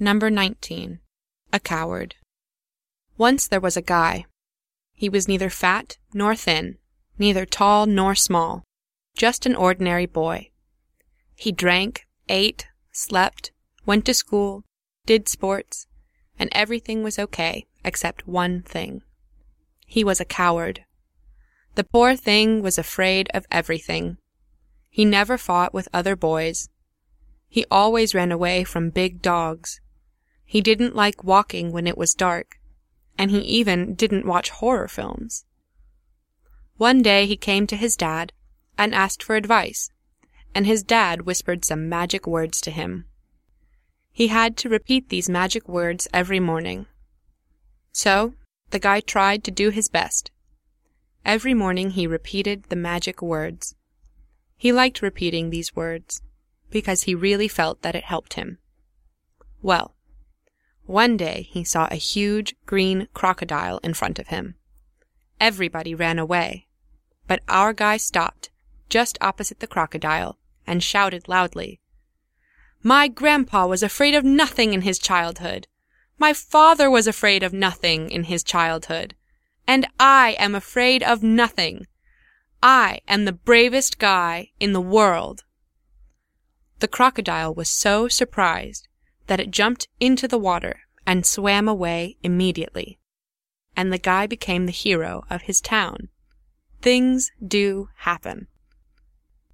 Number 19. A Coward. Once there was a guy. He was neither fat nor thin, neither tall nor small, just an ordinary boy. He drank, ate, slept, went to school, did sports, and everything was okay except one thing. He was a coward. The poor thing was afraid of everything. He never fought with other boys. He always ran away from big dogs. He didn't like walking when it was dark, and he even didn't watch horror films. One day he came to his dad and asked for advice, and his dad whispered some magic words to him. He had to repeat these magic words every morning. So the guy tried to do his best. Every morning he repeated the magic words. He liked repeating these words because he really felt that it helped him. Well, one day he saw a huge green crocodile in front of him. Everybody ran away, but our guy stopped just opposite the crocodile and shouted loudly, My grandpa was afraid of nothing in his childhood. My father was afraid of nothing in his childhood. And I am afraid of nothing. I am the bravest guy in the world. The crocodile was so surprised that it jumped into the water and swam away immediately. And the guy became the hero of his town. Things do happen.